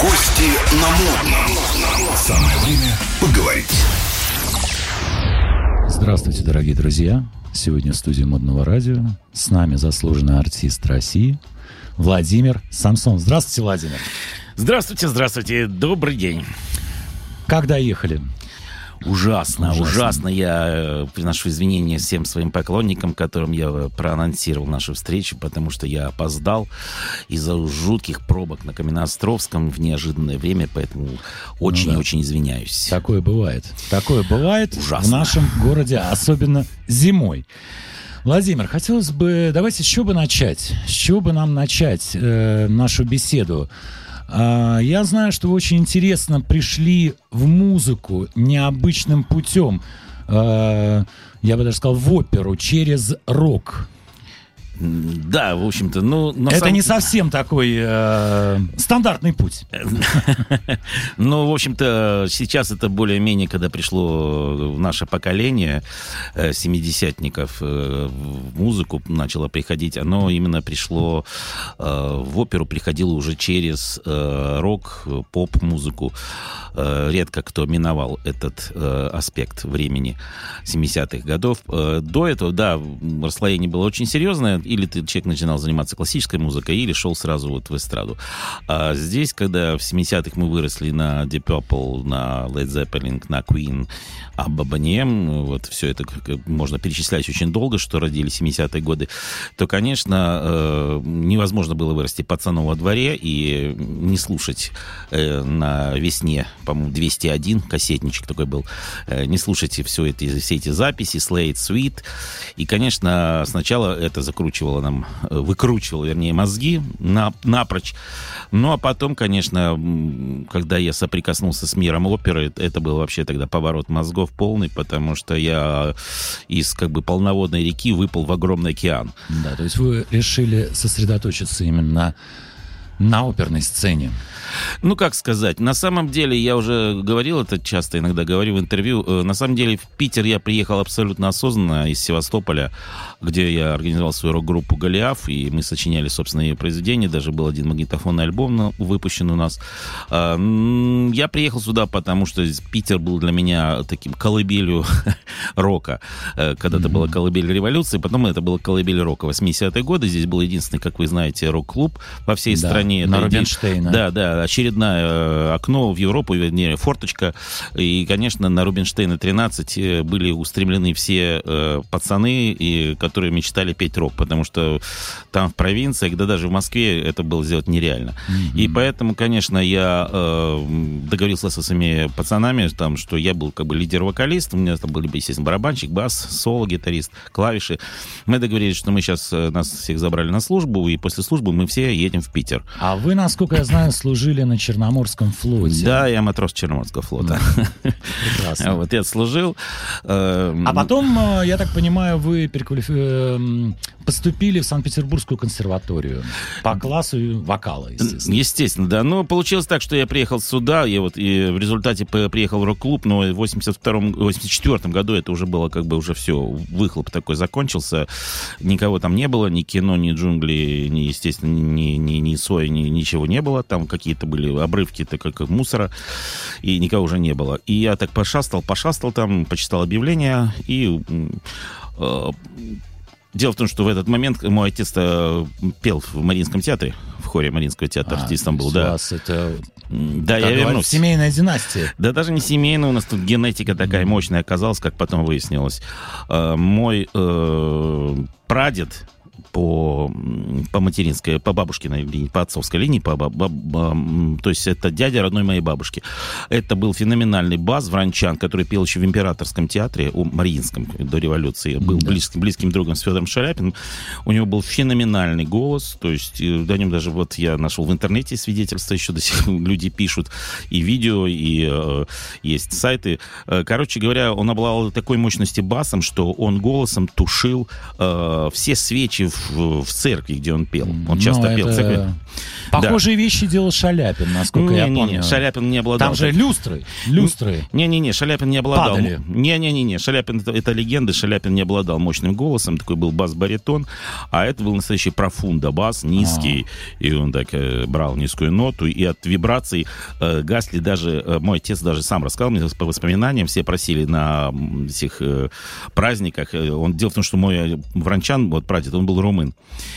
Гости на модном. Самое время поговорить. Здравствуйте, дорогие друзья. Сегодня в студии Модного радио. С нами заслуженный артист России Владимир Самсон. Здравствуйте, Владимир. Здравствуйте, здравствуйте. Добрый день. Как доехали? Ужасно, Ужасно. ужасно. Я э, приношу извинения всем своим поклонникам, которым я э, проанонсировал нашу встречу, потому что я опоздал из-за жутких пробок на Каменноостровском в неожиданное время, поэтому очень-очень извиняюсь. Такое бывает. Такое бывает Ужасно. в нашем городе, особенно зимой. Владимир, хотелось бы, давайте с чего бы начать? С чего бы нам начать э, нашу беседу? А, я знаю, что вы очень интересно пришли в музыку необычным путем. А, я бы даже сказал, в оперу через рок. Да, в общем-то, ну... на Это самом- не совсем такой э, стандартный путь. Ну, в общем-то, сейчас это более-менее, когда пришло в наше поколение э, семидесятников э, в музыку начало приходить, оно именно пришло э, в оперу, приходило уже через рок, поп-музыку. Э, Редко кто миновал этот э, аспект времени 70-х годов. Э, До этого, да, расслоение было очень серьезное. Или ты, человек начинал заниматься классической музыкой, или шел сразу вот в эстраду. А здесь, когда в 70-х мы выросли на Deep Purple, на Led Zeppelin, на Queen, а Бабанем, вот все это можно перечислять очень долго, что родили 70-е годы, то, конечно, невозможно было вырасти пацаном во дворе и не слушать на весне, по-моему, 201, кассетничек такой был, э, не слушать все эти, все эти записи, Slate Sweet. И, конечно, сначала это закручивало нам, э, выкручивало, вернее, мозги на, напрочь. Ну, а потом, конечно, когда я соприкоснулся с миром оперы, это был вообще тогда поворот мозгов полный, потому что я из как бы полноводной реки выпал в огромный океан. Да, то есть вы решили сосредоточиться именно на оперной сцене. Ну, как сказать, на самом деле, я уже говорил это часто, иногда говорю в интервью, э, на самом деле в Питер я приехал абсолютно осознанно из Севастополя, где я организовал свою рок-группу «Голиаф», и мы сочиняли собственные произведения, даже был один магнитофонный альбом на- выпущен у нас. А, Я приехал сюда, потому что Питер был для меня таким колыбелью рока. Э, Когда-то была колыбель революции, потом это была колыбель рока. 80-е годы здесь был единственный, как вы знаете, рок-клуб во всей Да, стране. На Это иде- Рубинштейна. Да, да, очередное э, окно в Европу, вернее, форточка. И, конечно, на Рубинштейна 13 э, были устремлены все э, пацаны, и, которые мечтали петь рок, потому что там в провинции, когда даже в Москве это было сделать нереально. И поэтому, конечно, я э, договорился со своими пацанами, там, что я был как бы лидер-вокалист, у меня там были, естественно, барабанщик, бас, соло-гитарист, клавиши. Мы договорились, что мы сейчас э, нас всех забрали на службу, и после службы мы все едем в Питер. А вы, насколько я знаю, служили на Черноморском флоте. Да, я матрос Черноморского флота. Прекрасно. Вот я служил. эм, А потом, э, я так понимаю, вы эм, поступили в Санкт-Петербургскую консерваторию по классу вокала, естественно. Естественно, да. Но получилось так, что я приехал сюда, я вот и в результате приехал в рок-клуб, но в 82 84 году это уже было как бы уже все, выхлоп такой закончился. Никого там не было, ни кино, ни джунгли, ни, естественно, ни, ни, ни соя, ни, ничего не было. Там какие-то были обрывки, так как мусора, и никого уже не было. И я так пошастал, пошастал там, почитал объявления, и э, Дело в том, что в этот момент мой отец пел в Мариинском театре, в хоре Мариинского театра А, артистом то был, да. вас это, Да, я вернусь. семейная династия. Да даже не семейная, у нас тут генетика такая мощная оказалась, как потом выяснилось. Э, Мой э, прадед по, по материнской, по бабушкиной линии, по отцовской линии, по, баб- баб- то есть это дядя родной моей бабушки. Это был феноменальный бас Вранчан, который пел еще в Императорском театре, у Мариинском до революции, был близким, близким другом с Федором Шаляпиным. У него был феноменальный голос, то есть э, о нем даже вот я нашел в интернете свидетельства, еще до сих пор люди пишут и видео, и э, есть сайты. Э, Короче говоря, он обладал такой мощности басом, что он голосом тушил э, все свечи встречи в, в церкви, где он пел. Он часто Ну, пел в это- церкви. Похожие вещи делал Шаляпин, насколько я Не-не-не, помню. Шаляпин не обладал. Там же люстры, люстры. Не-не-не, Шаляпин не обладал. Не-не-не, Шаляпин это, это легенда. Шаляпин не обладал мощным голосом, такой был бас-баритон, а это был настоящий профунда бас, низкий, и он так э, брал низкую ноту, и от вибраций э, гасли даже, э, мой отец даже сам рассказал мне по воспоминаниям, все просили на этих э, праздниках. Э, Он, дело в том, что мой вранчан, вот прадед, он был румын,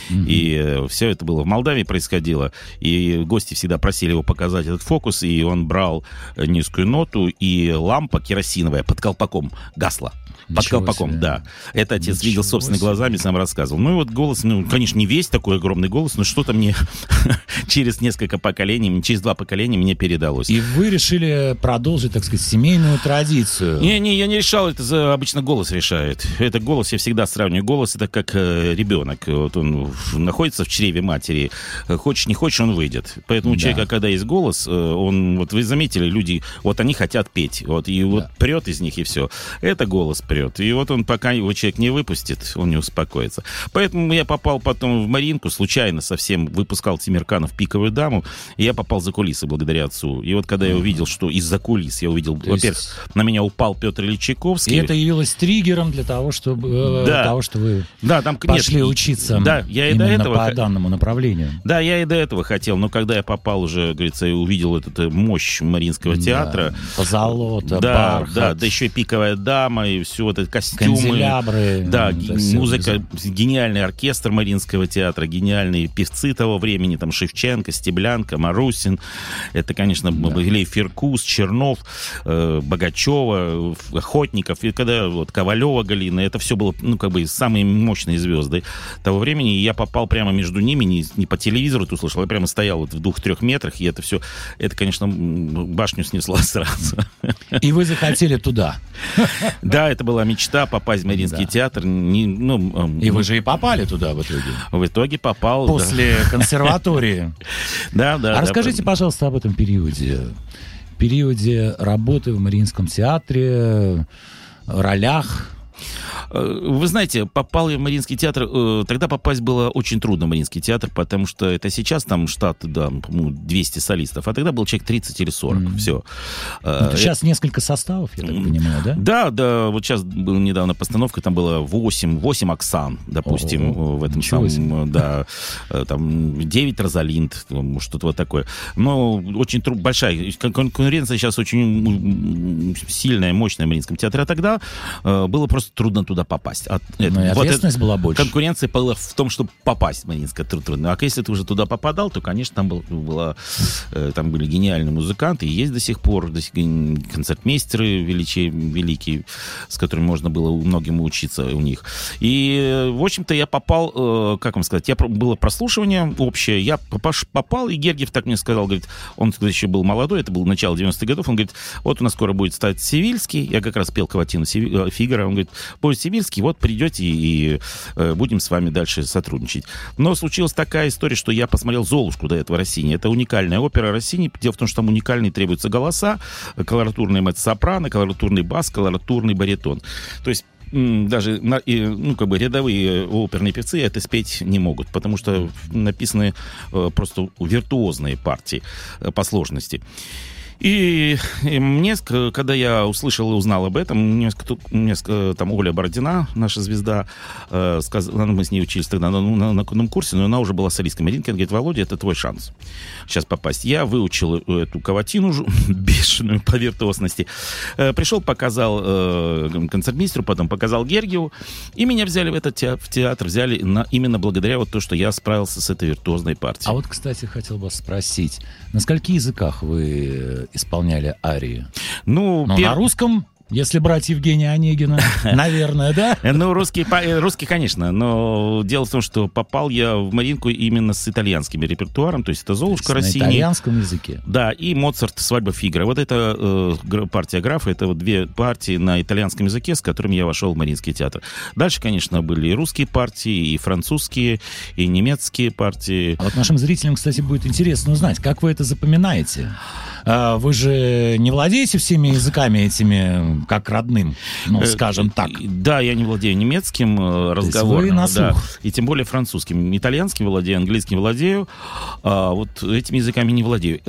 и все это было в Молдавии происходило, и гости всегда просили его показать этот фокус, и он брал э, низкую ноту, и лампа керосиновая под колпаком гасла. Под Ничего колпаком, себе. да. Это отец Ничего видел собственными себе. глазами, сам рассказывал. Ну и вот голос, ну, конечно, не весь такой огромный голос, но что-то мне через несколько поколений, через два поколения мне передалось. И вы решили продолжить, так сказать, семейную традицию. Не-не, я не решал, это за- обычно голос решает. Это голос, я всегда сравниваю голос, это как э, ребенок. Вот он находится в чреве матери, Э, хочешь, не хочешь, он выйдет. Поэтому у Да. человека, когда есть голос, э, он, вот вы заметили, люди, вот они хотят петь, вот, и вот Да. прет из них, и все. Это голос прет. И вот он, пока его человек не выпустит, он не успокоится. Поэтому я попал потом в Маринку, случайно совсем выпускал Тимирканов «Пиковую даму», и я попал за кулисы благодаря отцу. И вот когда я увидел, что из-за кулис, я увидел, То есть- во-первых, на меня упал Петр Ильич И это явилось триггером для того, чтобы э, Да. того, что вы Да, там нет, пошли и- учиться Да, я и до этого по х- данному направлению. Да, я и до этого хотел, но когда я попал уже, говорится, и увидел эту мощь Мариинского театра, Да. Позолота, да, бархат, да, да еще и пиковая дама, и все вот это костюмы. канделябры. Да, всё музыка, гениальный оркестр Мариинского театра, гениальные певцы того времени, там Шевченко, Стеблянка, Марусин, это, конечно, были Фиркус, Чернов, э, Богачева, Охотников, и когда вот Ковалева Галина, это все было, ну, как бы самые мощные звезды того времени, и я попал прямо между ними, не, не по телевизору это услышал, я прямо стоял вот в двух-трех метрах, и это все, это, конечно, башню снесло сразу. И вы захотели туда. Да, это была мечта попасть в Мариинский Да. театр. Не, ну, И вы же и попали туда в итоге. в итоге попал. да. После консерватории. Да, да. А да, расскажите, пожалуйста, об этом периоде. Периоде работы в Мариинском театре, ролях. Э, Вы знаете, попал я в Мариинский театр, э, тогда попасть было очень трудно в Мариинский театр, потому что это сейчас там штат, да, ну, 200 солистов, а тогда был человек 30 или 40, Мгм. все. Ну, сейчас несколько составов, я так понимаю, да? Да, да, вот сейчас была недавно постановка, там было 8, 8 Оксан, допустим, Ого, в этом самом, да, э, там 9 Розалинд, ну, что-то вот такое. Но очень тру- большая, кон- конкуренция сейчас очень сильная, мощная в Мариинском театре, а тогда было просто трудно туда попасть. Это- Ну вот это- ответственность была больше. Конкуренция была в том, чтобы попасть в Мариинское труд- трудно. А если ты уже туда попадал, то, конечно, там, был, была, э, там были гениальные музыканты, и есть до сих пор до сих- концертмейстеры величи, великие, с которыми можно было многим учиться у них. И, в общем-то, я попал, э, как вам сказать, я, было прослушивание общее, я попал, и Гергиев так мне сказал, говорит, он тогда еще был молодой, это было начало 90-х годов, он говорит, вот у нас скоро будет стать Севильский, я как раз пел Каватину э, Фигара, он говорит, будет Севильский, вот придете и э, будем с вами дальше сотрудничать. Но случилась такая история, что я посмотрел «Золушку» до этого Россини. Это уникальная опера Россини. Дело в том, что там уникальные требуются голоса, колоратурный меццо-сопрано, колоратурный бас, колоратурный баритон. То есть даже ну, как бы рядовые э, оперные певцы это спеть не могут, потому что написаны э, просто виртуозные партии по сложности. И, и мне, когда я услышал и узнал об этом, мне, мне там Оля Бородина, наша звезда, э, сказала, мы с ней учились тогда на, на, на одном курсе, но она уже была солисткой Маринки, она говорит, Володя, это твой шанс сейчас попасть. Я выучил эту каватину бешеную по виртуозности. Э, пришел, показал э, концертмейстеру, потом показал Гергиеву, и меня взяли в этот театр, в театр взяли на, именно благодаря вот то, что я справился с этой виртуозной партией. А вот, кстати, хотел вас спросить, на скольких языках вы э, исполняли арии? ну, Ну, пер- на русском, если брать Евгения Онегина, наверное, да? Э, Ну, русский, э, русский, конечно, но дело в том, что попал я в Маринку именно с итальянским репертуаром, то есть это Золушка На Россини. итальянском языке. Да, и Моцарт «Свадьба Фигра». Вот это э, партия графа, это вот две партии на итальянском языке, с которыми я вошел в Мариинский театр. Дальше, конечно, были и русские партии, и французские, и немецкие партии. А вот нашим зрителям, кстати, будет интересно узнать, как вы это запоминаете? А, вы же не владеете всеми языками этими как родным, ну, Э, скажем так. Да, я не владею немецким э, на да, и тем более французским. Итальянским владею, английским владею, а вот этими языками не владею.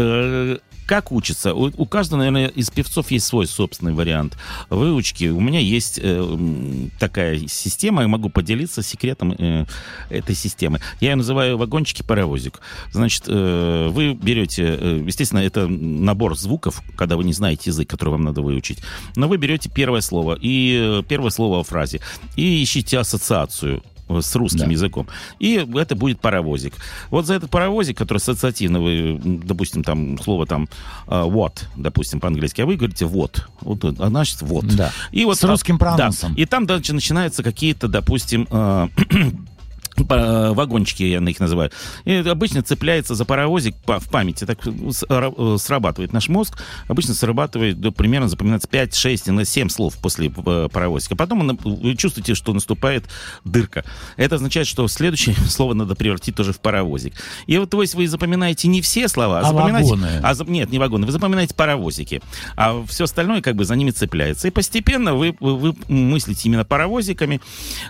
Как учится? У, у каждого, наверное, из певцов есть свой собственный вариант выучки. У меня есть э, такая система, я могу поделиться секретом э, этой системы. Я ее называю вагончики-паровозик. Значит, э, вы берете, э, естественно, это набор звуков, когда вы не знаете язык, который вам надо выучить, но вы берете первое слово, и э, первое слово в фразе, и ищите ассоциацию с русским Да. языком. И это будет паровозик. Вот за этот паровозик, который ассоциативно, вы, допустим, там слово там э, what, допустим, по-английски, а вы говорите вот. Вот, а значит вот. Да. И вот С русским да. прононсом. И там дальше начинаются какие-то, допустим, э, вагончики, я их называю. И обычно цепляется за паровозик па- в памяти. Так ра- э, срабатывает наш мозг. Обычно срабатывает, да, примерно запоминается 5, 6, иногда 7 слов после э, паровозика. Потом он- вы чувствуете, что наступает дырка. Это означает, что следующее слово надо превратить тоже в паровозик. И вот, то есть, вы запоминаете не все слова, а, А запоминаете... вагоны? А нет, не вагоны. Вы запоминаете паровозики. А все остальное как бы за ними цепляется. И постепенно вы, вы, вы мыслите именно паровозиками,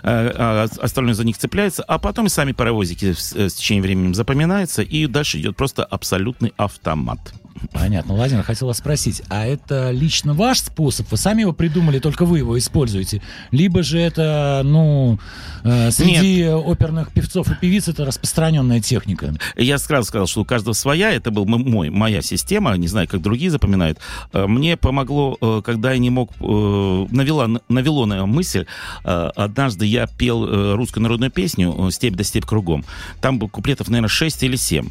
э, а остальное за них цепляется, а потом и сами паровозики с, с течением времени запоминаются, и дальше идет просто абсолютный автомат. Понятно. Владимир, хотел вас спросить, а это лично ваш способ? Вы сами его придумали, только вы его используете? Либо же это, ну, э, среди оперных певцов и певиц это распространенная техника? Я сразу сказал, что у каждого своя, это был мой, моя система, не знаю, как другие запоминают. Э, Мне помогло, э, когда я не мог, э, навела, навело на мысль, э, однажды я пел э, русскую народную песню э, «Степь да степь кругом». Там был куплетов, наверное, 6 или 7.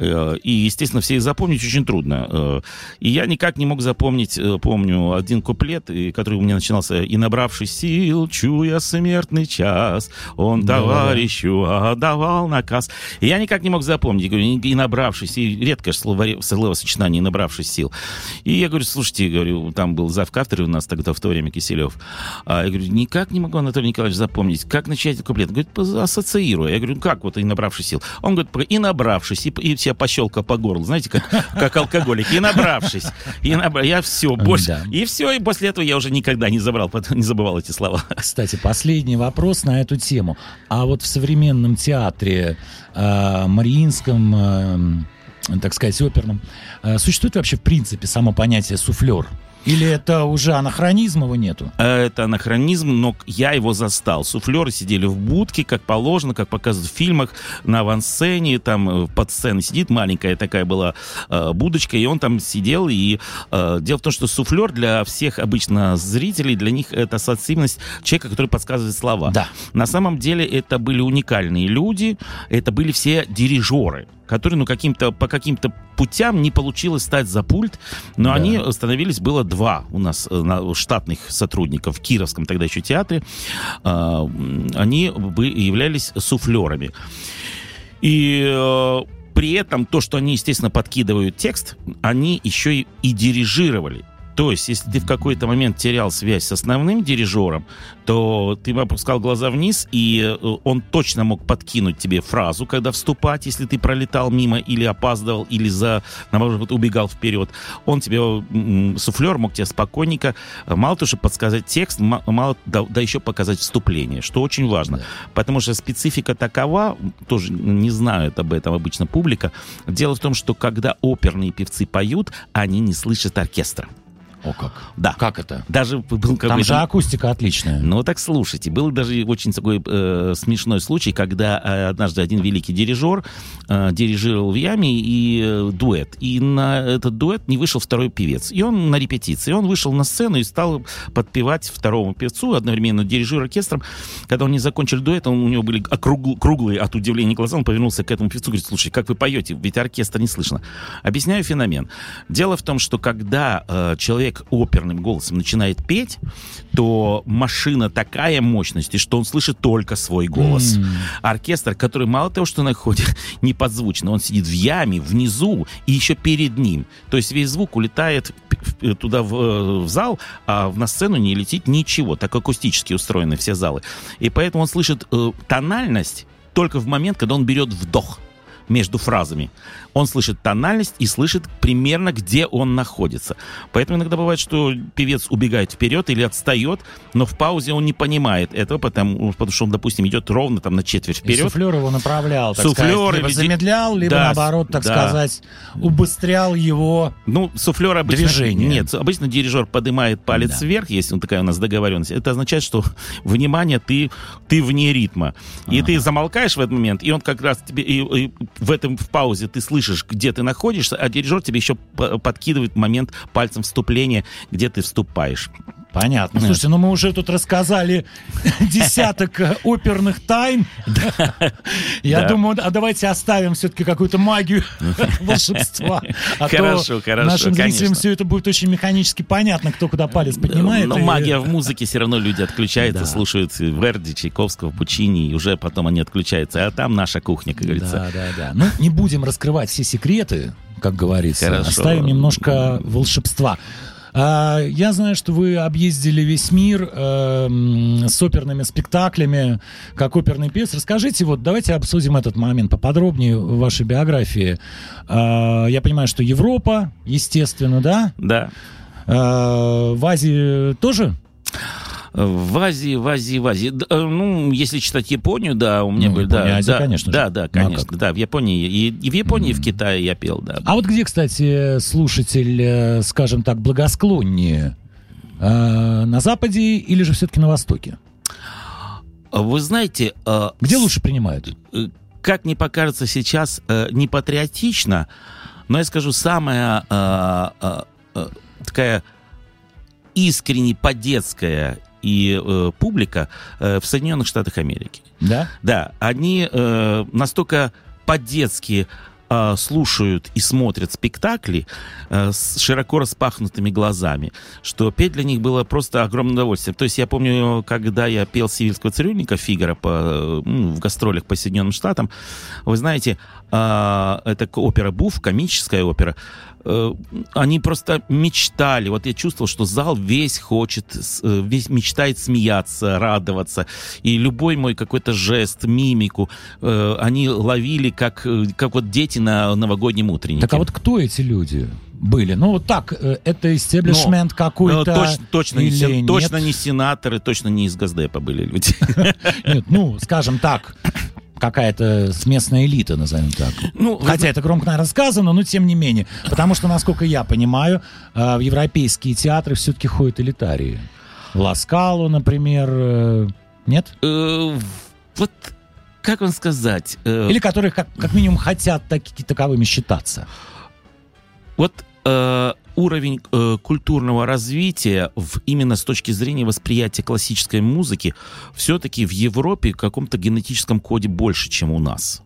И, естественно, все их запомнить очень трудно. Э, И я никак не мог запомнить, э, помню, один куплет, который у меня начинался «И набравшись сил, чуя смертный час, он товарищу отдавал наказ». И я никак не мог запомнить, и набравшись, и редкое слово, словосочетание «и набравшись сил». И я говорю, слушайте, говорю, там был зав кафедры у нас тогда в то время Киселев. А я говорю, никак не могу, Анатолий Николаевич, запомнить, как начать этот куплет. Говорит, «По- ассоциируя. Я говорю, «Ну как вот и набравшись сил? Он говорит, и набравшись, и, и себя пощелкал по горлу, знаете, как, как алкоголик, и набравшись. И набра... Я все, больше. Да. И все, и после этого я уже никогда не забрал, не забывал эти слова. Кстати, последний вопрос на эту тему. А вот в современном театре, э, мариинском, э, так сказать, оперном, э, существует вообще в принципе само понятие суфлер? Или это уже анахронизм его нету? Это анахронизм, но я его застал. Суфлеры сидели в будке, как положено, как показывают в фильмах, на авансцене, там э, под сценой сидит маленькая такая была э, будочка, и он там сидел. И э, дело в том, что суфлер для всех обычно зрителей, для них это ассоциативность человека, который подсказывает слова. Да. На самом деле это были уникальные люди, это были все дирижеры которые, ну, каким-то, по каким-то путям не получилось стать за пульт, но Да. они становились, было два у нас э, штатных сотрудников в Кировском тогда еще театре, А, они являлись суфлерами. И э, при этом то, что они, естественно, подкидывают текст, они еще и, и дирижировали. То есть, если ты в какой-то момент терял связь с основным дирижером, то ты опускал глаза вниз, и э, он точно мог подкинуть тебе фразу, когда вступать, если ты пролетал мимо или опаздывал, или за, наоборот, убегал вперед. Он тебе, суфлер мог тебе спокойненько, э, мало того, чтобы подсказать текст, ма- мало, да, да еще показать вступление, что очень важно. Да. Потому что специфика такова, тоже не знают об этом обычно публика. Дело в том, что когда оперные певцы поют, они не слышат оркестра. О как. Да. Как это? Даже был какой-то... Там же акустика отличная. Ну, так слушайте, был даже очень такой э, смешной случай, когда э, однажды один великий дирижер э, дирижировал в яме и э, дуэт. И на этот дуэт не вышел второй певец. И он на репетиции. Он вышел на сцену и стал подпевать второму певцу, одновременно дирижер оркестром. Когда они закончили дуэт, он, у него были округл- круглые от удивления глаза, он повернулся к этому певцу и говорит, слушай, как вы поете, ведь оркестр не слышно. Объясняю феномен. Дело в том, что когда э, человек оперным голосом начинает петь, то машина такая мощности, что он слышит только свой голос. М. Оркестр, который мало того, что находит неподзвучно, он сидит в яме, внизу и еще перед ним. То есть весь звук улетает в- туда в, э, в зал, а на сцену не летит ничего. Так акустически устроены все залы. И поэтому он слышит э, тональность только в момент, когда он берет вдох. Между фразами. Он слышит тональность и слышит примерно, где он находится. Поэтому иногда бывает, что певец убегает вперед или отстает, но в паузе он не понимает этого, потому, потому что он, допустим, идет ровно там на четверть И вперед. суфлер его направлял, так Суфлер сказать, либо или замедлял, либо Да, наоборот, так да. сказать, убыстрял его. Ну, суфлер обычно... Движение. Нет, обычно дирижер поднимает палец Да. вверх, если он такая у нас договоренность. Это означает, что, внимание, ты, ты вне ритма. И ты замолкаешь в этот момент, и он как раз тебе... И, и в этом в паузе ты слышишь, где ты находишься, а дирижер тебе еще подкидывает момент пальцем вступления, где ты вступаешь. Понятно. Слушайте, ну мы уже тут рассказали десяток э, оперных тайн. Я думаю, а давайте оставим все-таки какую-то магию волшебства. А Хорошо, хорошо, нашим зрителям все это будет очень механически понятно, кто куда палец поднимает. Но и- магия в музыке все равно люди отключаются, слушают Верди, Чайковского, Пучини, и уже потом они отключаются. А там наша кухня, как говорится. Да, да, да. Ну, не будем раскрывать все секреты, как говорится. Хорошо. Оставим немножко волшебства. А, я знаю, что вы объездили весь мир эм, с оперными спектаклями, как оперный певец. Расскажите, вот давайте обсудим этот момент поподробнее в вашей биографии. А, я понимаю, что Европа, естественно, да? Да. А, в Азии тоже? В Азии, в Азии, в Азии. Д- э, Ну, если читать Японию, да, у меня Ну, были, Япония, да, Азия, да, конечно да, же. да, Ну, а конечно, да, в Японии и, и в Японии, и в Китае я пел, да. А вот где, кстати, слушатель, э, скажем так, благосклоннее? А, на Западе или же все-таки на Востоке? Вы знаете, э, Где лучше принимают? э, как мне покажется сейчас, э, не патриотично, но я скажу, самая э, э, э, такая искренне по-детская и э, публика э, в Соединенных Штатах Америки. Да? Да, они э, настолько по-детски э, слушают и смотрят спектакли э, с широко распахнутыми глазами, что петь для них было просто огромное удовольствие. То есть я помню, когда я пел «Сивильского цирюльника» Фигара по, ну, в гастролях по Соединенным Штатам, вы знаете, э, это опера «Буф», комическая опера, они просто мечтали. Вот я чувствовал, что зал весь хочет, э, весь мечтает смеяться, радоваться. И любой мой какой-то жест, мимику э, они ловили, как, э, как вот дети на новогоднем утреннике. Так а вот кто эти люди были? Ну, вот так, э, это истеблишмент Ну, какой-то точ- точно, не, или сен- нет? точно не сенаторы, точно не из Газдепа были люди. Нет, ну, скажем так, какая-то местная элита, назовем так. Ну, вы Хотя это громко, наверное, сказано, но тем не менее. Потому что, насколько я понимаю, э, в европейские театры все-таки ходят элитарии. В Ласкалу, например, э, нет? Э, Вот как вам сказать? Или которые как, как минимум хотят таки, таковыми считаться. Вот э, уровень э, культурного развития в, именно с точки зрения восприятия классической музыки все-таки в Европе в каком-то генетическом коде больше, чем у нас.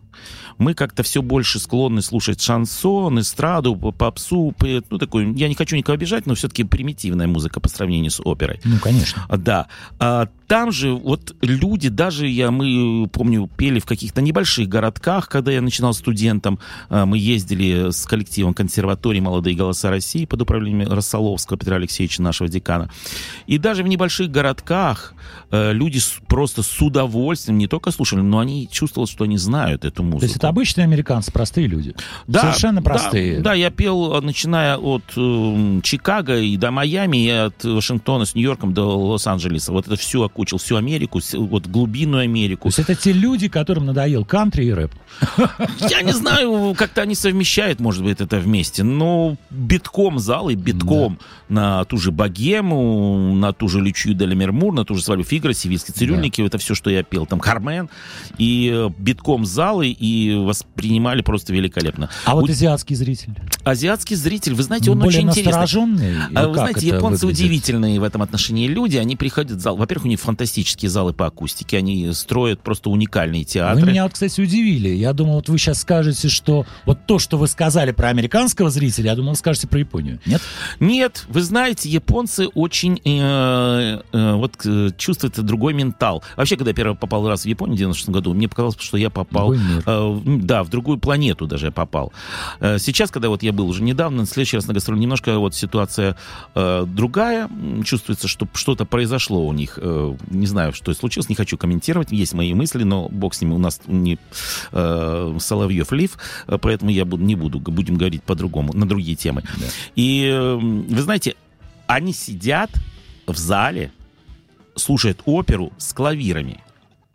Мы как-то все больше склонны слушать шансон, эстраду, попсу, ну такую, я не хочу никого обижать, но все-таки примитивная музыка по сравнению с оперой. Ну, конечно. А, Да. А там же вот люди, даже я, мы, помню, пели в каких-то небольших городках, когда я начинал студентом. А, Мы ездили с коллективом консерватории «Молодые голоса России» под управлением Рассоловского Петра Алексеевича, нашего декана. И даже в небольших городках э, люди просто с удовольствием не только слушали, но они чувствовали, что они знают эту музыку. То есть это обычные американцы, простые люди. Совершенно да, простые. Да, я пел, э, начиная от э, Чикаго и до Майами, и от Вашингтона с Нью-Йорком до Лос-Анджелеса. Вот это всю окучил, всю Америку, вот глубинную То Америку. есть это те люди, которым надоел кантри и рэп. Я не знаю, как-то они совмещают, может быть, это вместе, но битком залы, битком на ту же Богему, на ту же Лючью де Мермур, на ту же свадьбу Фигра, Сивильские цирюльники, это все, что я пел, там Кармен, и э, битком залы, и воспринимали просто великолепно. А вот У- азиатский зритель? Азиатский зритель, вы знаете, он Более очень интересный. А Вы знаете, японцы выглядит? удивительные в этом отношении люди. Они приходят в зал. Во-первых, у них фантастические залы по акустике. Они строят просто уникальные театры. Вы меня вот, кстати, удивили. Я думал, вот вы сейчас скажете, что вот то, что вы сказали про американского зрителя, я думал, вы скажете про Японию. Нет? Нет, вы знаете, японцы очень э, э, вот э, чувствуют другой ментал. Вообще, когда я первый попал раз в Японию в 96 году, мне показалось, что я попал. Э, да, в другую планету даже я попал. Э, сейчас, когда вот я был уже недавно, в следующий раз на гастроли, немножко вот ситуация э, другая. Чувствуется, что что-то произошло у них. Э, не знаю, что случилось, не хочу комментировать. Есть мои мысли, но бог с ними. У нас не э, Соловьев лив, э, поэтому я буду, не буду. Будем говорить по-другому, на другие темы. Да. И э, вы знаете, они сидят в зале, слушают оперу с клавирами.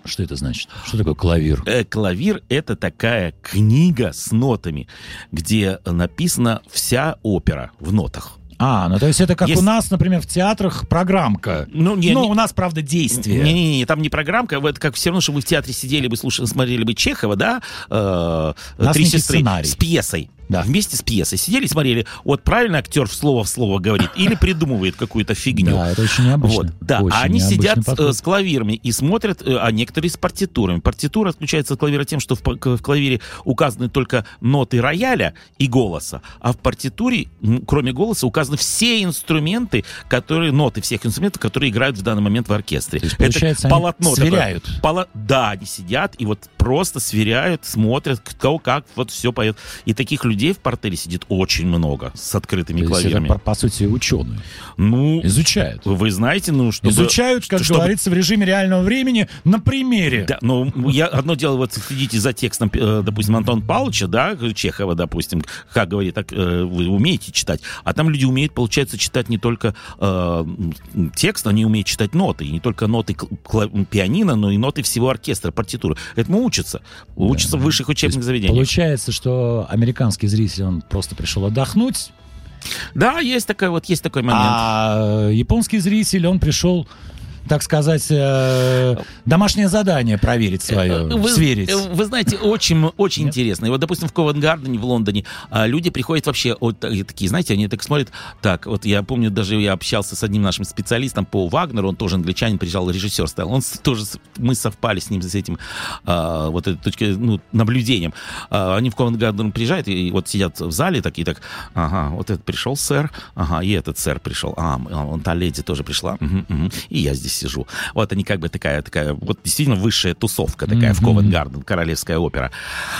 Что это значит? Что такое клавир? Э, клавир — это такая книга с нотами, где написана вся опера в нотах. А, ну то есть это как есть... у нас, например, в театрах программка. Ну, не, Но не... у нас, правда, действие. Не-не-не, там не программка, это как все равно, что вы в театре сидели бы, слушали, смотрели бы Чехова, да, э, «Три сестры» сценарий. с пьесой да. вместе с пьесой сидели и смотрели, вот правильно актер в слово в слово говорит или придумывает какую-то фигню. Да, это очень необычно. Вот, да, очень а они сидят подход. с клавирами и смотрят, э, а некоторые с партитурами. Партитура отключается от клавира тем, что в, в клавире указаны только ноты рояля и голоса, а в партитуре, кроме голоса, указаны все инструменты, которые, ноты всех инструментов, которые играют в данный момент в оркестре. То есть, получается, это полотно сверяют. Такое, поло, да, они сидят и вот просто сверяют, смотрят, кто как вот все поет. И таких людей людей в портере сидит очень много с открытыми То клавирами. Это, по, по сути, ученые. Ну, изучают. Вы знаете, ну, что Изучают, как чтобы... говорится, в режиме реального времени на примере. Да, ну, я одно дело, вот следите за текстом, э, допустим, Антон Павловича, да, Чехова, допустим, как говорит, так э, вы умеете читать, а там люди умеют, получается, читать не только э, текст, они умеют читать ноты, и не только ноты пианино, но и ноты всего оркестра, партитуры. Этому учатся. Учатся да. в высших учебных заведениях. Получается, что американский зритель, он просто пришел отдохнуть. Да, есть такой вот, есть такой момент. А японский зритель, он пришел так сказать, э, домашнее задание проверить свое, э, вы, сверить. Э, вы знаете, очень, очень интересно. И вот, допустим, в Ковенгардене в Лондоне а, люди приходят вообще вот такие, знаете, они так смотрят, так, вот я помню, даже я общался с одним нашим специалистом по Вагнеру, он тоже англичанин, приезжал, режиссер стал, он тоже, мы совпали с ним, с этим, а, вот этой точкой, ну, наблюдением. А, они в Ковенгарден приезжают и, и вот сидят в зале такие, так, ага, вот этот пришел сэр, ага, и этот сэр пришел, а, он, та леди тоже пришла, угу, угу, и я здесь сижу. Вот они как бы такая, такая вот действительно высшая тусовка такая mm-hmm. в Ковенгарден, Королевская опера.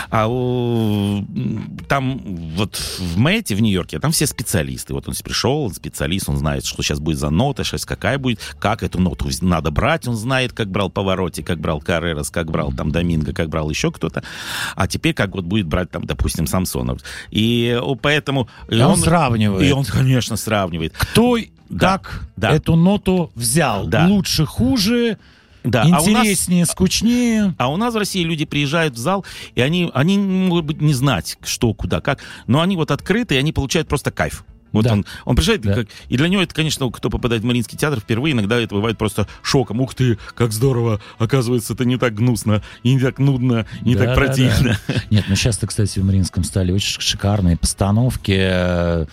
А у, там вот в Мэте, в Нью-Йорке, там все специалисты. Вот он пришел, он специалист, он знает, что сейчас будет за нота, сейчас какая будет, как эту ноту надо брать, он знает, как брал Повороте, как брал Каррерас, как брал там Доминго, как брал еще кто-то. А теперь как вот будет брать там, допустим, Самсонов. И поэтому... И он, он сравнивает. И он, конечно, сравнивает. Кто как да. эту ноту взял. Да. Лучше, хуже, да. интереснее, а нас, скучнее. А у нас в России люди приезжают в зал, и они, они могут быть не знать, что, куда, как, но они вот открыты, и они получают просто кайф. Вот да. он, он приезжает, да. как, и для него это, конечно, кто попадает в Мариинский театр впервые, иногда это бывает просто шоком. Ух ты, как здорово, оказывается, это не так гнусно, и не так нудно, и не да, так противно. Да, да. Нет, ну сейчас-то, кстати, в Мариинском стали очень шикарные постановки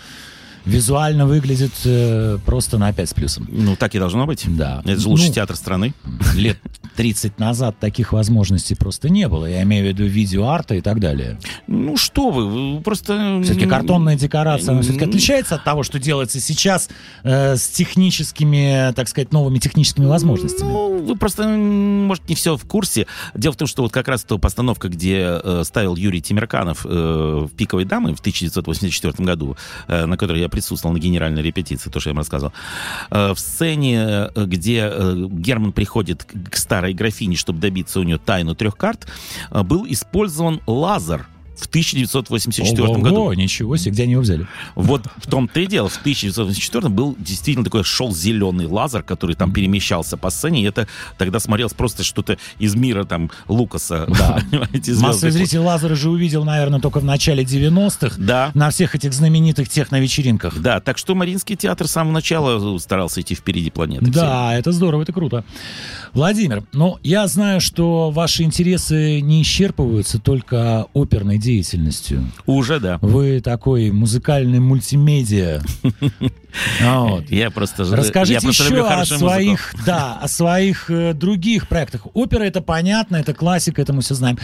визуально выглядит э, просто на 5 с плюсом. Ну, так и должно быть. Да. Это же лучший ну, театр страны. Лет 30 назад таких возможностей просто не было. Я имею в виду видеоарта и так далее. Ну, что вы, просто... Все-таки картонная декорация, она все-таки отличается от того, что делается сейчас э, с техническими, так сказать, новыми техническими возможностями. Ну, вы просто, может, не все в курсе. Дело в том, что вот как раз та постановка, где э, ставил Юрий Тимирканов э, в «Пиковой дамы» в 1984 году, э, на которой я присутствовал на генеральной репетиции, то, что я вам рассказывал. Э, в сцене, э, где э, Герман приходит к старой графине, чтобы добиться у нее тайну трех карт, был использован лазер в 1984 Ого, году. ничего себе, где они его взяли? Вот в том-то и дело. В 1984 был действительно такой шел зеленый лазер, который там перемещался по сцене, и это тогда смотрелось просто что-то из мира там Лукаса. Да. Массовый зритель лазера же увидел, наверное, только в начале 90-х. Да. На всех этих знаменитых техновечеринках. Да, так что Мариинский театр с самого начала старался идти впереди планеты. Да, это здорово, это круто. Владимир, ну, я знаю, что ваши интересы не исчерпываются только оперной деятельностью. Уже, да. Вы такой музыкальный мультимедиа. Я просто Расскажите еще о своих, да, о своих э, других проектах. Опера это понятно, это классика, это мы все знаем.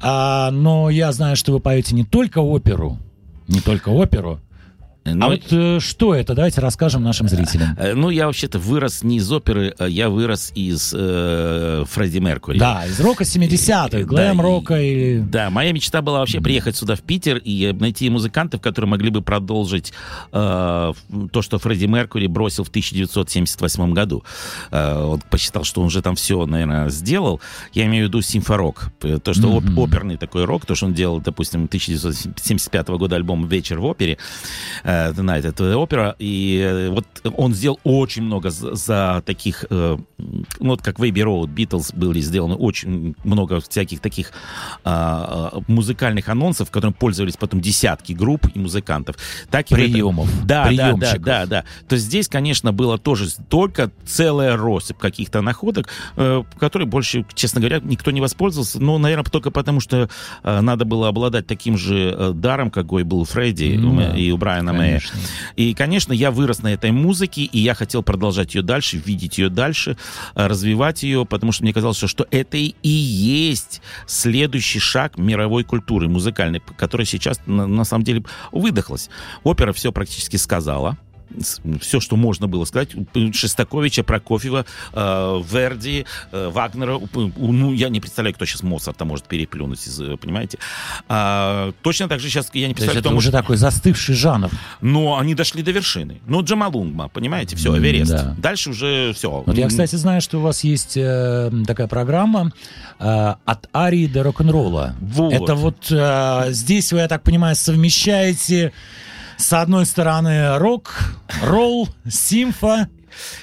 А, но я знаю, что вы поете не только оперу, не только оперу, Ну, а вот э, что это? Давайте расскажем нашим зрителям. Э, Ну, я вообще-то вырос не из оперы, а я вырос из э, Фредди Меркури. Да, из рока 70-х, Да, глэм-рока и... Да, моя мечта была вообще приехать сюда, в Питер, и найти музыкантов, которые могли бы продолжить э, то, что Фредди Меркури бросил в 1978 году. Э, он посчитал, что он уже там все, наверное, сделал. Я имею в виду симфорок. э, То, что Мгм. оперный такой рок, то, что он делал, допустим, 1975 года альбом «Вечер в опере», э, Night at the Opera, и э, вот он сделал очень много за, за таких, э, ну, вот как Вейби Роуд, Битлз были сделаны очень много всяких таких а, музыкальных анонсов, которым пользовались потом десятки групп и музыкантов. Так и Приемов, Да, да, да, приемчиков. да, да. То есть здесь, конечно, было тоже только целая россыпь каких-то находок, э, которые больше, честно говоря, никто не воспользовался. Ну, наверное, только потому, что э, надо было обладать таким же э, даром, какой был у Фредди Ну да, и у Брайана Мэя. конечно. И, конечно, я вырос на этой музыке, и я хотел продолжать ее дальше, видеть ее дальше, э, развивать ее, потому что мне казалось, что это и есть следующий шаг мировой культуры музыкальной, которая сейчас на, на самом деле выдохлась. Опера все практически сказала. Все, что можно было сказать. Шестаковича, Прокофьева, э, Верди, э, Вагнера. Ну, я не представляю, кто сейчас Моцарта может переплюнуть, из, э, понимаете. А, точно так же сейчас я не То представляю, это кто уже такой застывший жанр. но они дошли до вершины. Ну, Джамалунгма, понимаете, все, Эверест. да. Дальше уже все. Вот я, кстати, знаю, что у вас есть э, такая программа э, от арии до рок-н-ролла. Вот. Это вот э, здесь вы, я так понимаю, совмещаете с одной стороны рок, ролл, симфа.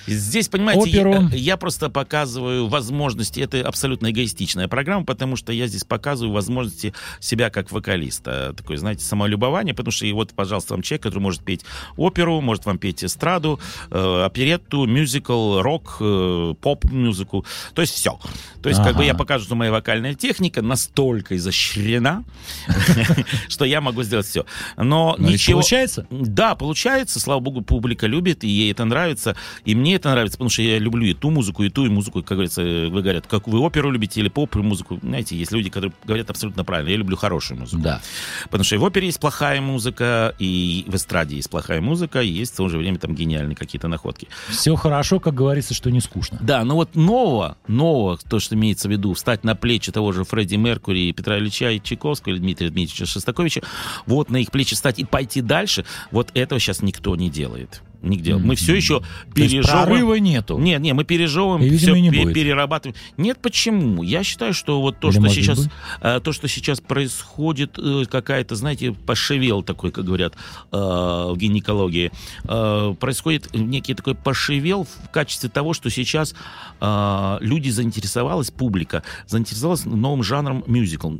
Здесь, понимаете, Оперу. я, я просто показываю возможности. Это абсолютно эгоистичная программа, потому что я здесь показываю возможности себя как вокалиста. Такое, знаете, самолюбование, потому что и вот, пожалуйста, вам человек, который может петь оперу, может вам петь эстраду, э, оперетту, мюзикл, рок, э, поп-музыку. То есть все. То есть, как бы Ага. я покажу, что моя вокальная техника настолько изощрена, что я могу сделать все. Но Ну, ничего... получается? Да, получается, слава богу, публика любит, и ей это нравится, и мне это нравится, потому что я люблю и ту музыку, и ту, и музыку, как говорится, вы говорят, как вы оперу любите или поп музыку, знаете, есть люди, которые говорят абсолютно правильно, я люблю хорошую музыку. Да. Потому что и в опере есть плохая музыка, и в эстраде есть плохая музыка, и есть в то же время там гениальные какие-то находки. Все хорошо, как говорится, что не скучно. Да, но вот нового, нового, то, что имеется в виду, встать на плечи того же Фредди Меркури, Петра Ильича и Чайковского, или Дмитрия Дмитриевича Шостаковича, вот на их плечи стать и пойти дальше, вот этого сейчас никто не делает. Нигде. Мы все еще пережевываем. прорыва нету. Нет, нет, мы пережевываем, И, видимо, все не будет. перерабатываем. Нет, почему? Я считаю, что вот то, Или что сейчас, быть? э, то, что сейчас происходит, э, какая-то, знаете, пошевел такой, как говорят э, в гинекологии, происходит некий такой пошевел в качестве того, что сейчас люди заинтересовалась, публика заинтересовалась новым жанром мюзикл.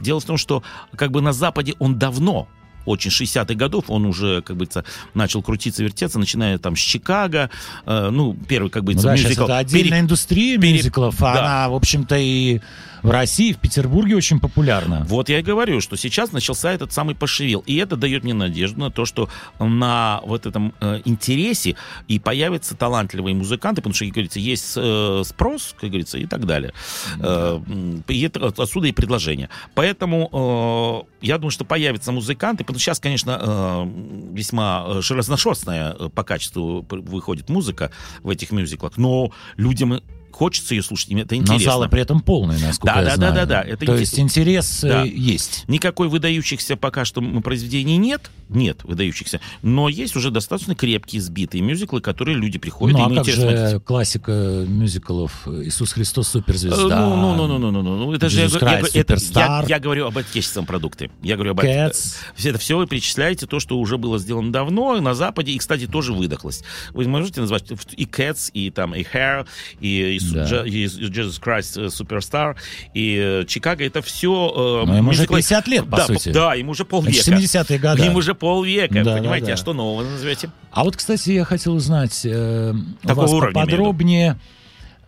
Дело в том, что как бы на Западе он давно очень 60-х годов, он уже, как бы, начал крутиться, вертеться, начиная там с Чикаго, э, ну, первый, как бы, Ну да, мюзикл. это отдельная Пере- индустрия пере- мюзиклов, а да. она, в общем-то, и в России, в Петербурге очень популярна. Вот я и говорю, что сейчас начался этот самый пошевел. И это дает мне надежду на то, что на вот этом э, интересе и появятся талантливые музыканты, потому что, как говорится, есть э, спрос, как говорится, и так далее. Э, м, и это- отсюда и предложение. Поэтому э, я думаю, что появятся музыканты, потому что сейчас, конечно, э, весьма э, разношерстная э, по качеству выходит музыка в этих мюзиклах, но людям хочется ее слушать, им это Но интересно. залы при этом полные, насколько Да, я да, да, знаю. да, да, это То инте- есть интерес э, Да. есть. Никакой выдающихся пока что произведений нет, нет выдающихся, но есть уже достаточно крепкие, сбитые мюзиклы, которые люди приходят, ну, им а как интересно. же классика мюзиклов «Иисус Христос суперзвезда», Ну, ну, ну, ну, ну, ну, ну, это же я, я Christ, говорю- это- я, я говорю об отечественном продукте. Я говорю об Cats. Все это все вы перечисляете то, что уже было сделано давно на Западе и, кстати, тоже выдохлось. Вы можете назвать и Cats, и там и Hair, и, и Су- Да. Jesus Christ э, Superstar, и э, Чикаго. Это все. Ну, ему уже 50 лет, по да, сути. Да, ему уже полвека. Значит, 70-е годы. Им уже полвека, Да, понимаете? да, да. А что нового назовете? А вот, кстати, я хотел узнать э, у Какого вас уровня,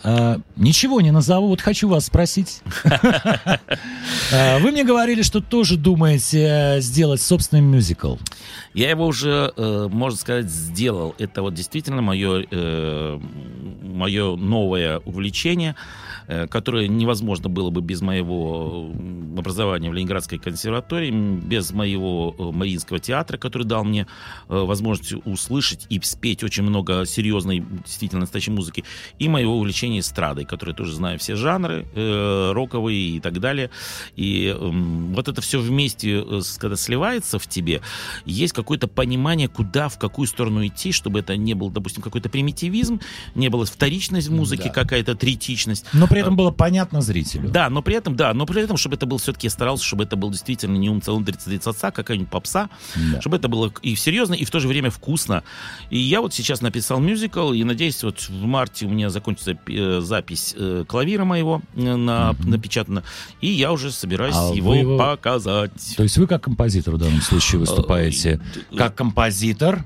Э, ничего не назову, вот хочу вас спросить. Э, Вы мне говорили, что тоже думаете э, сделать собственный мюзикл. Я его уже, э, можно сказать, сделал. Это вот действительно мое, э, мое новое увлечение. Э, которое невозможно было бы без моего образования в Ленинградской консерватории, без моего э, Мариинского театра, который дал мне э, возможность услышать и спеть очень много серьезной, действительно настоящей музыки, и моего увлечения эстрадой, которое тоже знаю все жанры, роковые и так далее. И вот это все вместе, когда сливается в тебе, есть какое-то понимание, куда, в какую сторону идти, чтобы это не был, допустим, какой-то примитивизм, не было вторичность в музыке, Да. какая-то третичность. Но при этом было понятно зрителю. Да, но при этом, да, но при этом, чтобы это был все-таки, я старался, чтобы это был действительно не ум целым 30 отца, какая-нибудь попса, Да. чтобы это было и серьезно, и в то же время вкусно. И я вот сейчас написал мюзикл, и надеюсь, вот в марте у меня закончится э, запись э, клавира моего э, на, Мгм. напечатана, и я уже собираюсь А его, его- показать. То есть вы как композитор в данном случае выступаете? Э, Как композитор,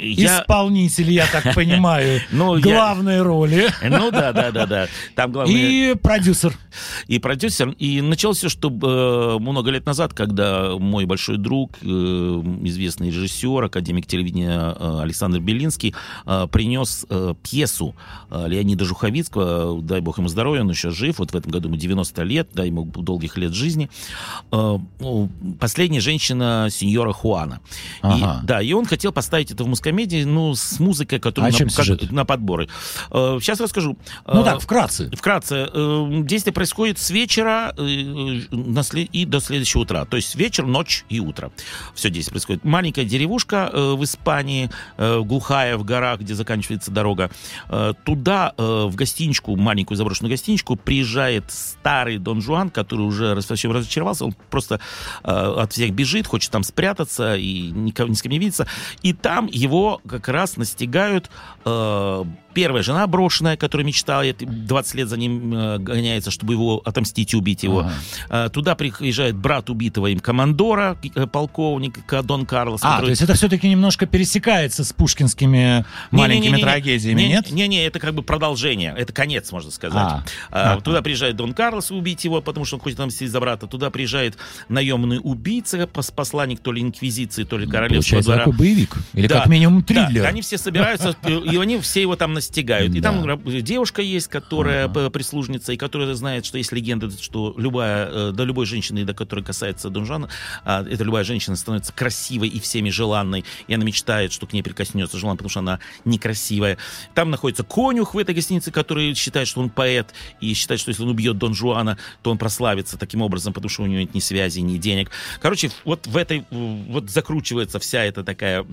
Я... исполнитель, я так понимаю, Ну, я- главной роли Ну да, да, да, да. Там главное... и продюсер. и продюсер. И началось все, что э, много лет назад, когда мой большой друг, э, известный режиссер, академик телевидения э, Александр Белинский, принес пьесу Леонида Жуховицкого, дай бог ему здоровья, он еще жив, вот в этом году ему 90 лет, дай ему долгих лет жизни. Ну, Последняя женщина сеньора Хуана. Ага. И, да, и он хотел поставить это в мускомедии, ну, с музыкой, которая А о чем на, как- на подборы. Э, сейчас расскажу. Ну Э, так, вкратце. Вкратце, э, действие происходит с вечера э, э, на и до следующего утра. То есть вечер, ночь и утро. Все действие происходит. Маленькая деревушка э, в Испании, э, глухая в горах, где заканчивается дорога. Э, Туда, э, в гостиничку, маленькую заброшенную гостиничку, приезжает старый Дон Жуан, который уже разочаровался. Он просто э, от всех бежит, хочет там спрятаться и никого, ни с кем не видеться. И там его как раз настигают э, первая жена брошенная, которая мечтает, 20 лет за ним э, гоняется, чтобы его отомстить и убить его. Ага. Э, Туда приезжает брат убитого им командора, э, полковник Дон Карлос. А, который- то есть это все-таки немножко пересекается с пушкинскими маленькими Не-не-не-не. трагедиями, Не- нет? Не-не, это как бы продолжение, это конец, можно сказать. А. А, Ага. Туда приезжает Дон Карлос убить его, потому что он хочет отомстить за брата. Туда приезжает наемный убийца, пос- посланник то ли инквизиции, то ли королевского Получается двора. боевик. Или Да, как минимум Да, триллер. они все собираются, и они все его там настигают. И Да. там девушка есть, которая п- прислужница, и которая знает, что есть легенда, что любая, э, до любой женщины, до которой касается Дон Жуана, а, эта любая женщина становится красивой и всеми желанной. И она мечтает, что к ней прикоснется желан, потому что она некрасивая. Там находится конюх в этой гостинице, который считает, что он поэт, и считает, что если он убьет Дон Жуана, то он прославится таким образом, потому что у него нет ни связи, ни денег. Короче, вот в этой, вот закручивается вся эта такая,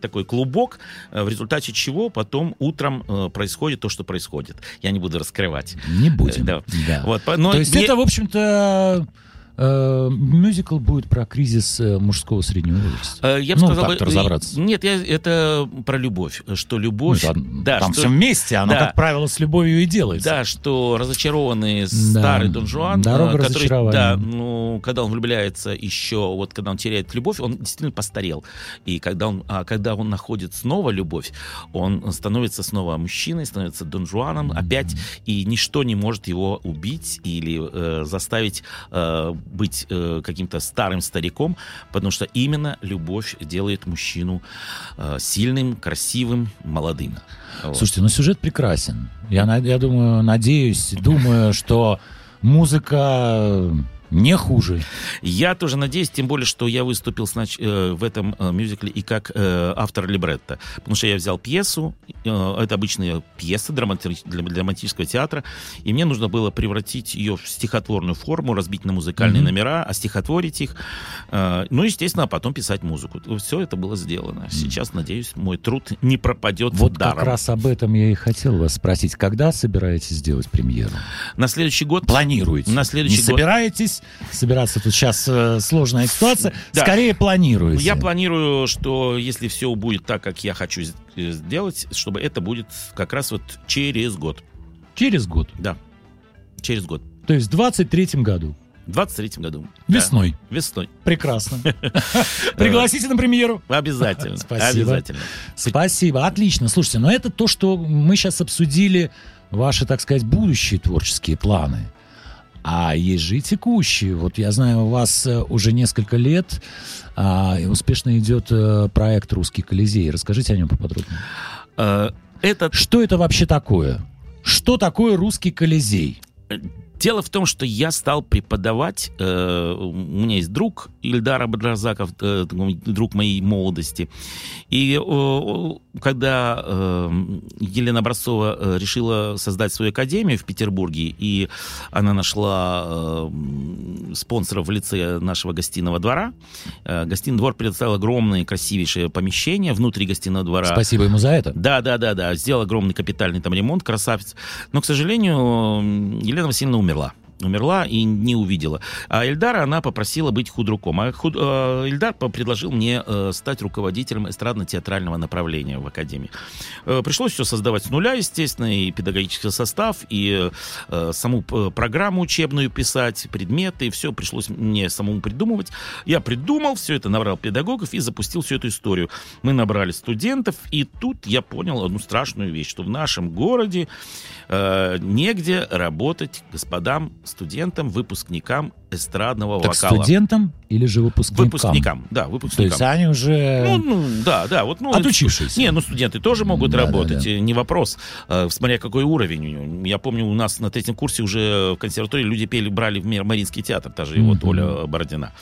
такой клубок, э, в результате чего потом утром э, происходит то, что происходит. Я не буду раскрывать. Не будем. Э, да. Да. Вот, но То есть не- это, в общем-то, э, мюзикл будет про кризис э, мужского среднего возраста. Э, Я бы Ну, сказал, бы, разобраться. Нет, я, это про любовь, что Ну, любовь, там да, там что- все вместе, оно, да. как правило, с любовью и делается. Да, что разочарованный старый Дон Жуан, э, который, да, ну, когда он влюбляется еще, вот когда он теряет любовь, он действительно постарел. И когда он, а когда он находит снова любовь, он становится снова мужчиной, становится Дон Жуаном опять, и ничто не может его убить или э, заставить э, быть э, каким-то старым стариком, потому что именно любовь делает мужчину э, сильным, красивым, молодым. Вот. Слушайте, ну сюжет прекрасен. Я, я думаю, надеюсь, думаю, что музыка не хуже. Я тоже надеюсь, тем более, что я выступил снач- э, в этом э, мюзикле и как э, автор либретто. Потому что я взял пьесу, э, это обычная пьеса драмати- для драматического театра, и мне нужно было превратить ее в стихотворную форму, разбить на музыкальные Мгм. номера, остихотворить их. э, ну, естественно, а потом писать музыку. Все это было сделано. Сейчас, надеюсь, мой труд не пропадет Вот даром. как раз об этом я и хотел вас спросить. Когда собираетесь сделать премьеру? На следующий год... Планируете? На следующий Не год- собираетесь? Собираться тут сейчас э, сложная ситуация. Да. Скорее планируете. Я планирую, что если все будет так, как я хочу э, сделать, чтобы это будет как раз вот через год. Через год. Да, через год. То есть в 23-м году. В 23 году. Да, Весной. весной. Прекрасно. Пригласите на премьеру. Обязательно. Спасибо. Обязательно. Спасибо. Отлично. Слушайте, но это то, что мы сейчас обсудили, ваши, так сказать, будущие творческие планы. А есть же и текущие. Вот я знаю, у вас э, уже несколько лет а, успешно идет э, проект «Русский Колизей». Расскажите о нем поподробнее. Э, Этот Что это вообще такое? Что такое «Русский Колизей»? Дело в том, что я стал преподавать. Э, у меня есть друг Ильдар Абдразаков, э, друг моей молодости. И э, когда э, Елена Образцова э, решила создать свою академию в Петербурге, и она нашла э, спонсора в лице нашего гостиного двора, э, гостиный двор предоставил огромное, красивейшее помещение внутри гостиного двора. Спасибо ему за это. Да, да, да, да. Сделал огромный капитальный там ремонт, красавец. Но, к сожалению, Елена Васильевна умерла умерла и не увидела. А Эльдара она попросила быть худруком. А худ... э, Эльдар предложил мне э, стать руководителем эстрадно-театрального направления в Академии. Э, пришлось все создавать с нуля, естественно, и педагогический состав, и саму программу учебную писать, предметы, все пришлось мне самому придумывать. Я придумал все это, набрал педагогов и запустил всю эту историю. Мы набрали студентов, и тут я понял одну страшную вещь, что в нашем городе э, негде работать господам студентам, выпускникам эстрадного так вокала. студентам или же выпускникам? Выпускникам, да, выпускникам. То есть они уже... Ну, ну да, да. Вот, ну, Отучившиеся. Не, ну студенты тоже могут Да, работать, да, да. не вопрос, э, смотря какой уровень. Я помню, у нас на третьем курсе уже в консерватории люди пели, брали в мир Мариинский театр, та же и вот. Оля Бородина.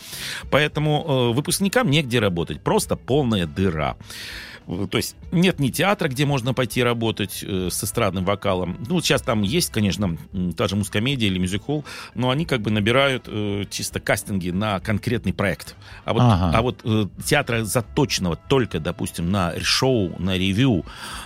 Поэтому э, выпускникам негде работать, просто полная дыра. Э, То есть нет ни театра, где можно пойти работать э, с эстрадным вокалом. Ну, сейчас там есть, конечно, та же мускомедия или мюзик-холл, но они как бы набирают э, чисто кастинги на конкретный проект. А вот, Ага. а вот театра заточенного только, допустим, на шоу, на ревью,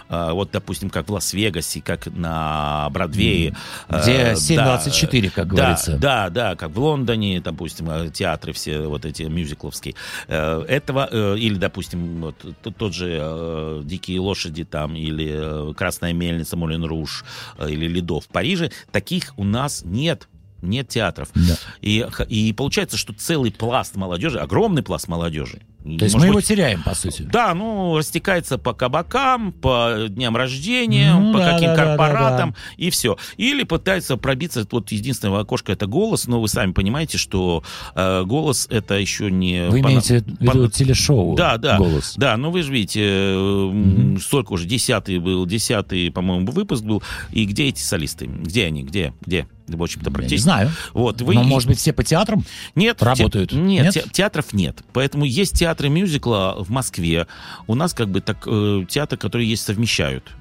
э, вот, допустим, как в Лас-Вегасе, как на Бродвее. Где да, 7.24, как да, говорится. Да, да, как в Лондоне, допустим, театры все вот эти мюзикловские. Этого, или, допустим, вот тот же э, «Дикие лошади» там, или э, «Красная мельница» Молин Руж, э, или «Ледов» в Париже, таких у нас нет. Нет театров. Да. И, и получается, что целый пласт молодежи, огромный пласт молодежи. То есть мы его быть, теряем, по сути. да, ну, растекается по кабакам, по дням рождения, Ну, по да, каким да, да, корпоратам, да, и все. Или пытается пробиться, вот единственное окошко это голос, но вы сами понимаете, что э, голос это еще не... Вы имеете в виду пан- телешоу Да, да. «Голос». Да, ну вы же видите, э, столько уже, десятый был, десятый, по-моему, выпуск был, и где эти солисты? Где они? Где? Где? В общем-то, Я не практически. знаю. Вот, вы Но, может быть, все по театрам? нет, Работают? те- нет, Нет? те- театров нет. Поэтому есть театры мюзикла в Москве. У нас как бы так э, театры, которые есть, совмещают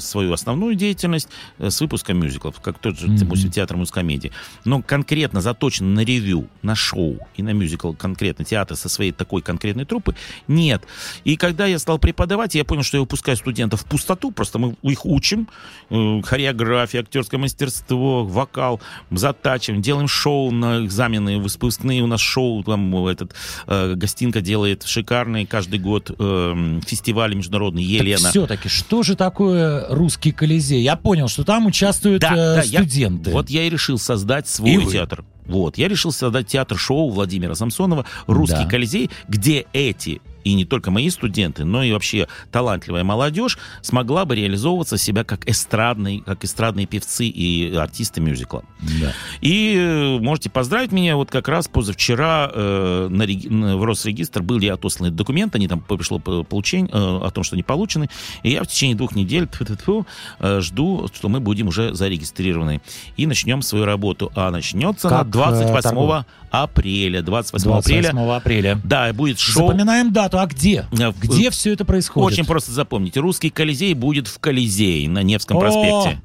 свою основную деятельность э, с выпуском мюзиклов, как тот же, Мгм. допустим, театр мускомедии. Но конкретно заточен на ревю, на шоу и на мюзикл конкретно театр со своей такой конкретной труппы нет. И когда я стал преподавать, я понял, что я выпускаю студентов в пустоту, просто мы их учим, э, хореография, актерское мастерство, вокал, затачиваем, делаем шоу на экзамены, выпускные у нас шоу, там этот э, гостинка делает шикарный каждый год э, фестиваль международный Елена. все-таки, что же такое русский колизей? Я понял, что там участвуют Да, э, да, я- студенты. Вот я и решил создать И свой вы. театр. Вот, я решил создать театр-шоу Владимира Самсонова «Русский Да. Колизей», где эти и не только мои студенты, но и вообще талантливая молодежь смогла бы реализовываться себя как эстрадные, как эстрадные певцы и артисты мюзикла. Да. И э, можете поздравить меня, вот как раз позавчера э, на на- в Росрегистр были отосланы документы, они там пришло по- получение э, о том, что они получены, и я в течение двух недель тьфу-тьфу-тьфу, э, жду, что мы будем уже зарегистрированы и начнем свою работу. А начнется Как, она 28 э, апреля. 28, 28 апреля. апреля. Да, будет шоу. Запоминаем дату. А где? Э, Где все это происходит? Очень просто запомните. Русский Колизей будет в Колизее на Невском проспекте.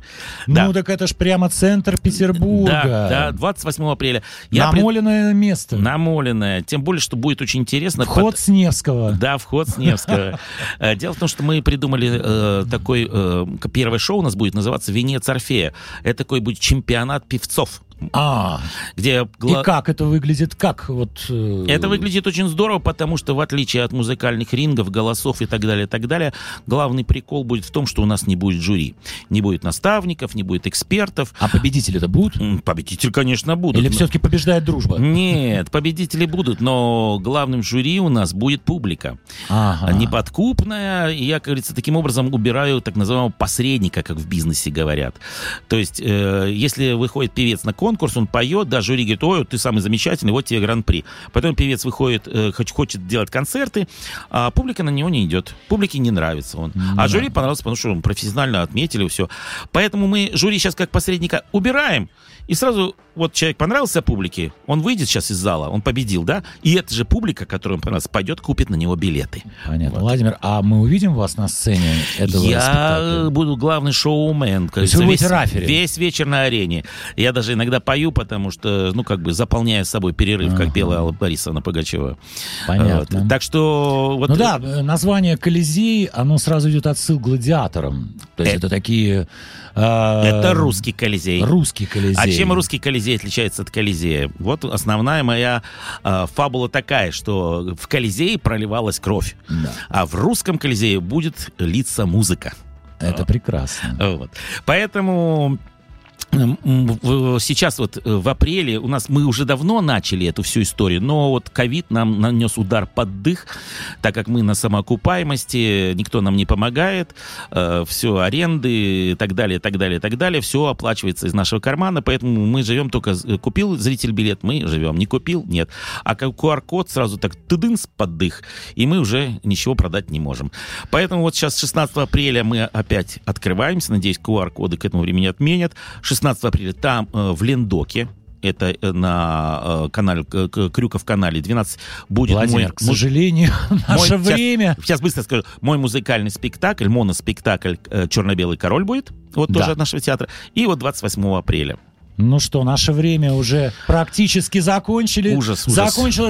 Ну так это ж прямо центр Петербурга. Да, да, 28 апреля. Намоленное место. Намоленное. Тем более, что будет очень интересно. Вход с Невского. Да, вход с Невского. Э, Дело в том, что мы придумали э, такой... Первое шоу у нас будет называться «Венец Орфея». Это такой будет чемпионат певцов. А, Где и гла- как это выглядит? Как вот... э, Это выглядит очень здорово, потому что в отличие от музыкальных рингов, голосов и так далее, и так далее, главный прикол будет в том, что у нас не будет жюри. Не будет наставников, не будет экспертов. А победители-то будут? М, Победитель, конечно, будут. Или но- все-таки побеждает дружба? Нет, победители будут, но главным жюри у нас будет публика. Ага. неподкупная. И я, как говорится, таким образом убираю так называемого посредника, как в бизнесе говорят. То есть, э, если выходит певец на конкурс, конкурс, он поет, да, жюри говорит, ой, ты самый замечательный, вот тебе гран-при. Потом певец выходит, э, хоч- хочет делать концерты, а публика на него не идет. Публике не нравится он. А Да. жюри понравился, потому что он профессионально отметили все. Поэтому мы жюри сейчас как посредника убираем, и сразу вот человек понравился публике, он выйдет сейчас из зала, он победил, да, и эта же публика, которая ему понравилась, пойдет, купит на него билеты. Понятно. Вот. Владимир, а мы увидим вас на сцене этого Я спектакля? буду главный шоумен. есть вы весь, раферем? весь вечер на арене. Я даже иногда пою, потому что, ну, как бы заполняю с собой перерыв, Ага. как пела Алла Борисовна Пугачева. Понятно. Вот. Так что... Вот, Ну да, э, название Колизей, оно сразу идет отсыл к гладиаторам. То есть Э- это такие... э, Это русский Колизей. Русский Колизей. А чем русский Колизей отличается от Колизея? Вот основная моя э, фабула такая, что в Колизее проливалась кровь, Да, а в русском Колизее будет литься музыка. это прекрасно. Вот. Поэтому сейчас вот э, в апреле у нас мы уже давно начали эту всю историю, но вот ковид нам нанес удар под дых, так как мы на самоокупаемости, никто нам не помогает, все аренды и так далее, так далее, так далее, все оплачивается из нашего кармана, поэтому мы живем только купил зритель билет, мы живем, не купил, нет, а QR-код сразу так тыдынс под дых, и мы уже ничего продать не можем. Поэтому вот сейчас 16 апреля мы опять открываемся. Надеюсь, QR-коды к этому времени отменят. 16 апреля там э, в Лендоке, это э, на э, канале, Крюков канале 12, будет Владимир, мой... к сожалению, мой- наше сейчас- время... Сейчас быстро скажу. Мой музыкальный спектакль, моноспектакль «Черно-белый король» будет. Вот Да. тоже от нашего театра. И вот 28 апреля. Ну что, наше время уже практически закончили. Ужас, ужас. Закончилось